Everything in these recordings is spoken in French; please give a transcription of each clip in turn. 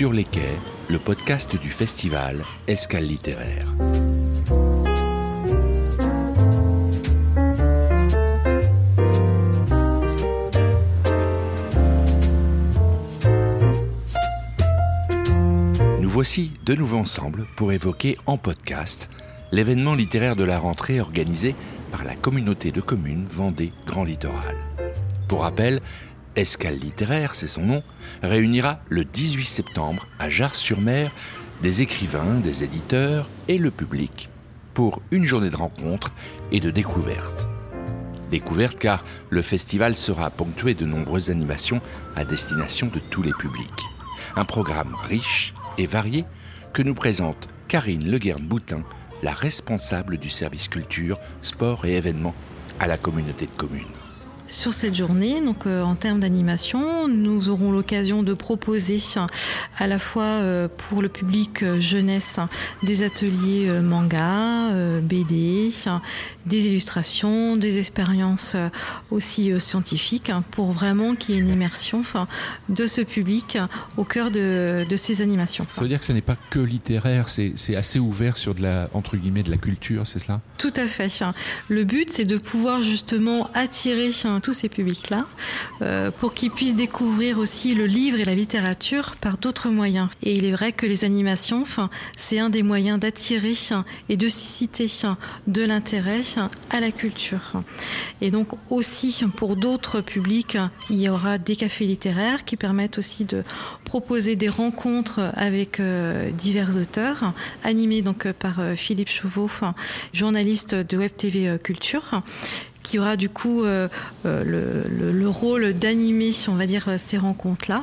Sur les quais, le podcast du festival Escale littéraire. Nous voici de nouveau ensemble pour évoquer en podcast l'événement littéraire de la rentrée organisé par la communauté de communes Vendée Grand Littoral. Pour rappel, Escale littéraire, c'est son nom, réunira le 18 septembre à Jars-sur-Mer des écrivains, des éditeurs et le public pour une journée de rencontres et de découvertes. Découverte car le festival sera ponctué de nombreuses animations à destination de tous les publics. Un programme riche et varié que nous présente Karine Leguerne-Boutin, la responsable du service culture, sport et événements à la communauté de communes. Sur cette journée, donc euh, en termes d'animation, nous aurons l'occasion de proposer à la fois euh, pour le public euh, jeunesse des ateliers manga, BD, des illustrations, des expériences aussi scientifiques pour vraiment qu'il y ait une immersion de ce public au cœur de, ces animations. Ça veut dire que ce n'est pas que littéraire, c'est assez ouvert sur de la entre guillemets de la culture, c'est cela? Tout à fait. Le but, c'est de pouvoir justement attirer tous ces publics-là, euh, pour qu'ils puissent découvrir aussi le livre et la littérature par d'autres moyens. Et il est vrai que les animations, c'est un des moyens d'attirer et de susciter de l'intérêt à la culture. Et donc aussi pour d'autres publics, il y aura des cafés littéraires qui permettent aussi de proposer des rencontres avec euh, divers auteurs, animés donc par euh, Philippe Chauveau, journaliste de Web TV Culture qui aura du coup euh, euh, le, rôle d'animer, on va dire, ces rencontres-là,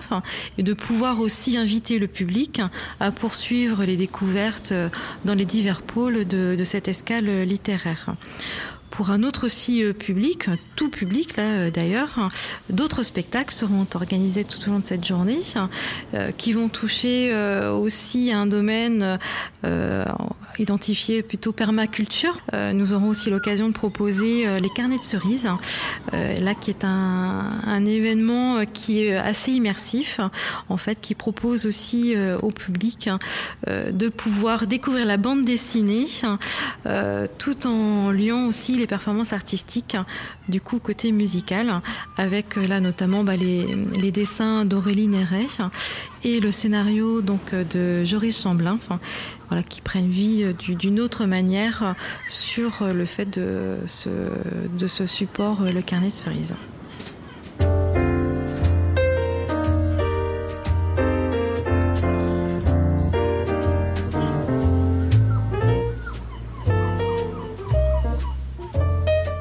et de pouvoir aussi inviter le public à poursuivre les découvertes euh, dans les divers pôles de, cette escale littéraire. Pour un autre aussi public, tout public là d'ailleurs, d'autres spectacles seront organisés tout au long de cette journée, qui vont toucher aussi un domaine identifié plutôt permaculture. Euh, nous aurons aussi l'occasion de proposer euh, les carnets de cerises, euh, là qui est un, événement qui est assez immersif, en fait, qui propose aussi au public de pouvoir découvrir la bande dessinée, tout en liant aussi les performances artistiques, du coup côté musical, avec là notamment bah, les, les, dessins d'Aurélie Néret et le scénario donc de Joris Chamblin, voilà, qui prennent vie euh, d'une autre manière euh, sur euh, le fait de ce, de ce support, le carnet de cerises.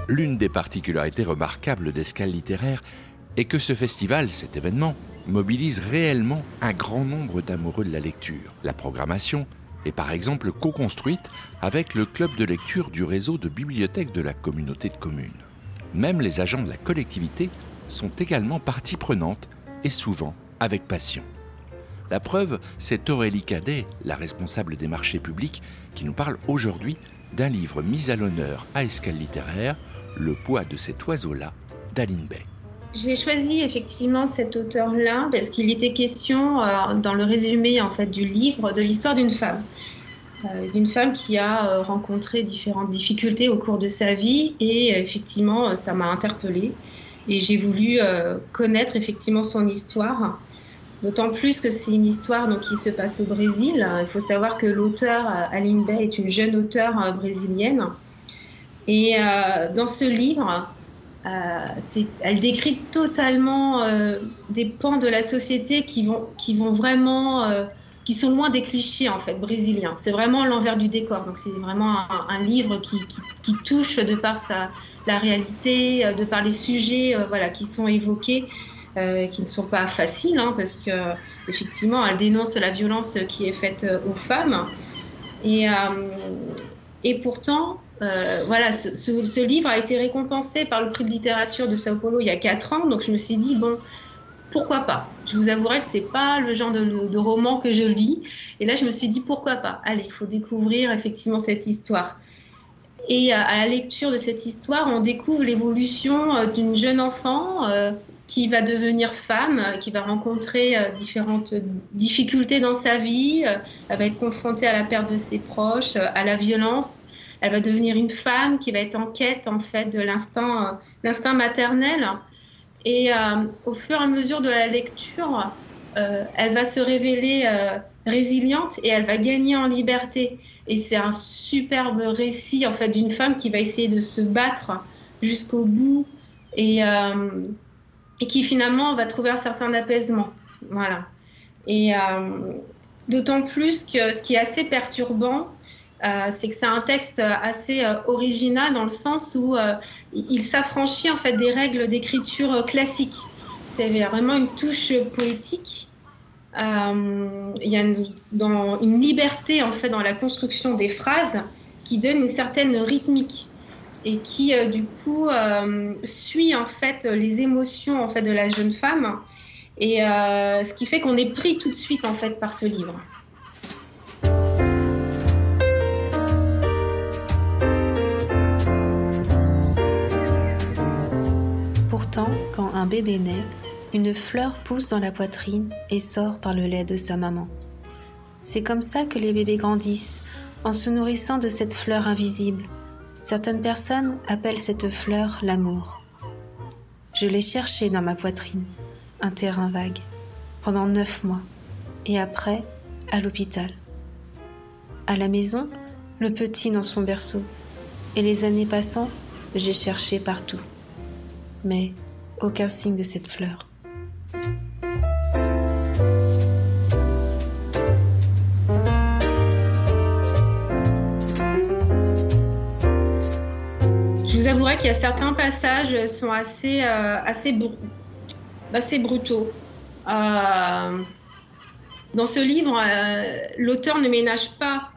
L'une des particularités remarquables d'Escale littéraire est que ce festival, cet événement, mobilise réellement un grand nombre d'amoureux de la lecture. La programmation est par exemple co-construite avec le club de lecture du réseau de bibliothèques de la communauté de communes. Même les agents de la collectivité sont également partie prenante et souvent avec passion. La preuve, c'est Aurélie Cadet, la responsable des marchés publics, qui nous parle aujourd'hui d'un livre mis à l'honneur à escale littéraire, Le poids de cet oiseau-là, d'Aline Bay. J'ai choisi effectivement cet auteur-là parce qu'il était question euh, dans le résumé en fait du livre de l'histoire d'une femme, euh, d'une femme qui a euh, rencontré différentes difficultés au cours de sa vie et effectivement ça m'a interpellée et j'ai voulu connaître effectivement son histoire. D'autant plus que c'est une histoire donc, qui se passe au Brésil. Il faut savoir que l'auteur Aline Bay est une jeune auteure brésilienne. Et dans ce livre, euh, elle décrit totalement euh, des pans de la société qui vont, vraiment, euh, qui sont loin des clichés en fait brésiliens. C'est vraiment l'envers du décor. Donc c'est vraiment un, livre qui, touche de par sa, la réalité, de par les sujets, voilà, qui sont évoqués, qui ne sont pas faciles, hein, parce que effectivement, elle dénonce la violence qui est faite aux femmes. Et pourtant, euh, voilà, ce, livre a été récompensé par le prix de littérature de Sao Paulo il y a 4 ans, donc je me suis dit, bon, pourquoi pas? Je vous avouerai que c'est pas le genre de, roman que je lis. Et là, je me suis dit, pourquoi pas? Allez, il faut découvrir effectivement cette histoire. Et à, la lecture de cette histoire, on découvre l'évolution euh, d'une jeune enfant euh, qui va devenir femme, qui va rencontrer différentes difficultés dans sa vie. Va être confrontée à la perte de ses proches, à la violence. Elle va devenir une femme qui va être en quête en fait de l'instinct, l'instinct maternel. Et au fur et à mesure de la lecture, elle va se révéler résiliente et elle va gagner en liberté. Et c'est un superbe récit en fait d'une femme qui va essayer de se battre jusqu'au bout et qui finalement va trouver un certain apaisement. Voilà. Et euh, d'autant plus que ce qui est assez perturbant, euh, c'est que c'est un texte assez euh, original dans le sens où il s'affranchit en fait des règles d'écriture classiques. C'est vraiment une touche poétique. il y a une, dans, une liberté en fait dans la construction des phrases qui donne une certaine rythmique et qui euh, du coup euh, suit en fait les émotions en fait de la jeune femme et euh, ce qui fait qu'on est pris tout de suite en fait par ce livre. Quand un bébé naît, une fleur pousse dans la poitrine et sort par le lait de sa maman. C'est comme ça que les bébés grandissent, en se nourrissant de cette fleur invisible, Certaines personnes appellent cette fleur l'amour. Je l'ai cherché dans ma poitrine, un terrain vague, pendant neuf mois, et après, à l'hôpital. À la maison, le petit dans son berceau, et les années passant, j'ai cherché partout. Mais aucun signe de cette fleur. vous avouerai qu'il y a certains passages sont assez, euh, assez, assez brutaux. Euh, dans ce livre, euh, l'auteur ne ménage pas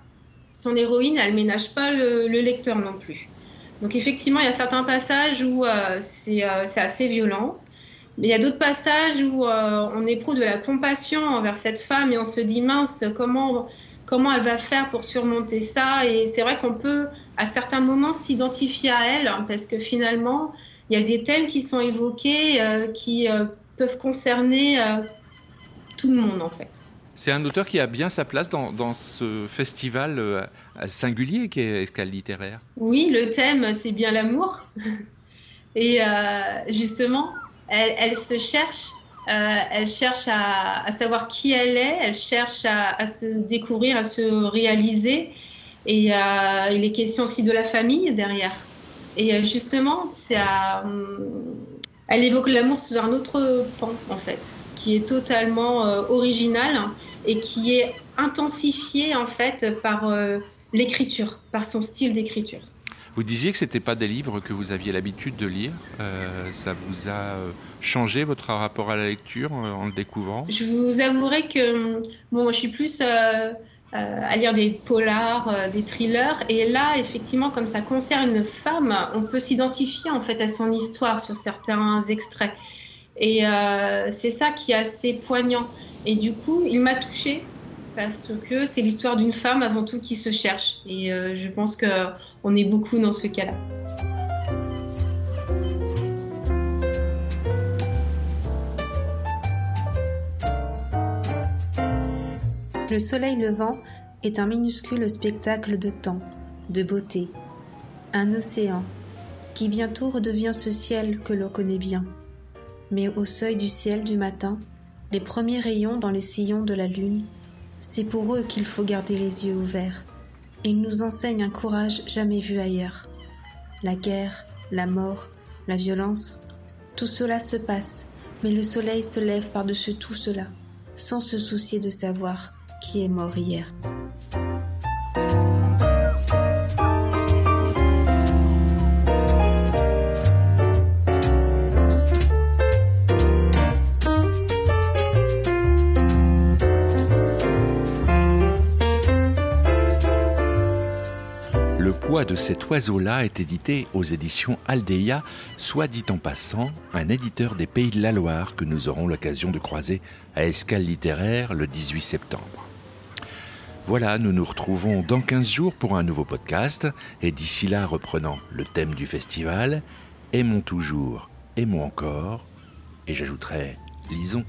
son héroïne, elle ne ménage pas le, lecteur non plus. Donc effectivement, il y a certains passages où c'est assez violent. Mais il y a d'autres passages où on éprouve de la compassion envers cette femme et on se dit mince, comment, comment elle va faire pour surmonter ça? Et c'est vrai qu'on peut à certains moments s'identifier à elle, hein, parce que finalement, il y a des thèmes qui sont évoqués euh, qui euh, peuvent concerner euh, tout le monde en fait. C'est un auteur qui a bien sa place dans, ce festival singulier qui est Escale littéraire. Oui, le thème, c'est bien l'amour. Et justement, elle, se cherche, elle cherche à, savoir qui elle est, elle cherche à, à se découvrir, à se réaliser. Et euh, il est question aussi de la famille derrière. Et euh, justement, euh, elle évoque l'amour sous un autre pan, en fait, qui est totalement original et qui est intensifié, en fait, par l'écriture, par son style d'écriture. Vous disiez que ce n'était pas des livres que vous aviez l'habitude de lire. ça vous a changé votre rapport à la lecture en le découvrant? Je vous avouerai que bon, je suis plus euh, à lire des polars, euh, des thrillers. Et là, effectivement, comme ça concerne une femme, on peut s'identifier en fait à son histoire sur certains extraits. Et euh, c'est ça qui est assez poignant. Et du coup, il m'a touchée parce que c'est l'histoire d'une femme avant tout qui se cherche. Et je pense qu'on est beaucoup dans ce cas-là. Le soleil levant est un minuscule spectacle de temps, de beauté, un océan qui bientôt redevient ce ciel que l'on connaît bien. Mais au seuil du ciel du matin, les premiers rayons dans les sillons de la lune, c'est pour eux qu'il faut garder les yeux ouverts. Ils nous enseignent un courage jamais vu ailleurs. La guerre, la mort, la violence, tout cela se passe, mais le soleil se lève par-dessus tout cela, sans se soucier de savoir qui est mort hier. Le poids de cet oiseau-là est édité aux éditions Aldea, soit dit en passant, un éditeur des Pays de la Loire que nous aurons l'occasion de croiser à Escale littéraire le 18 septembre. Voilà, nous nous retrouvons dans 15 jours pour un nouveau podcast, et d'ici là, reprenant le thème du festival, aimons toujours, aimons encore, et j'ajouterais lisons.